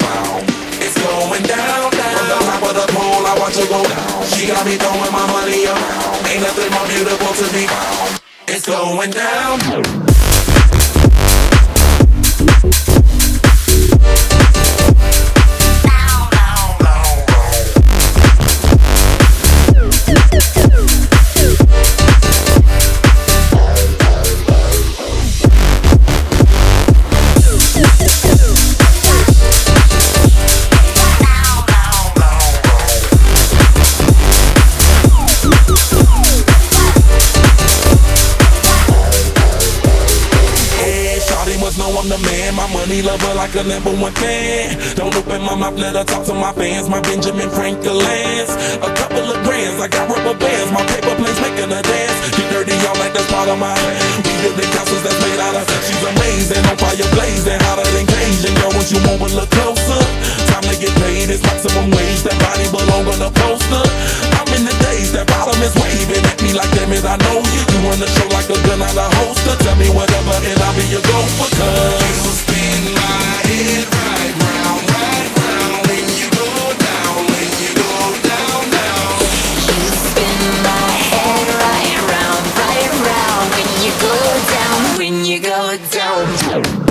It's going down, down. From the top of the pole, I watch her go down. She got me throwing my money around. Ain't nothing more beautiful to me. It's going down. Money lover like a number one fan. Don't open my mouth, let her talk to my fans. My Benjamin Franklin's. A couple of grands, I got rubber bands. My paper planes making a dance. Get dirty, y'all like that's part of my. We building castles that's made out of. She's amazing, on fire blazing, hotter than Cajun. Girl, what you want, a look closer. Time to get paid, it's maximum wage. That body belong on the poster. I'm in the days, that bottom is waving at me like damn it, I know you. You run the show like a gun out of holster. Tell me whatever, and I'll be your gopher. you go down.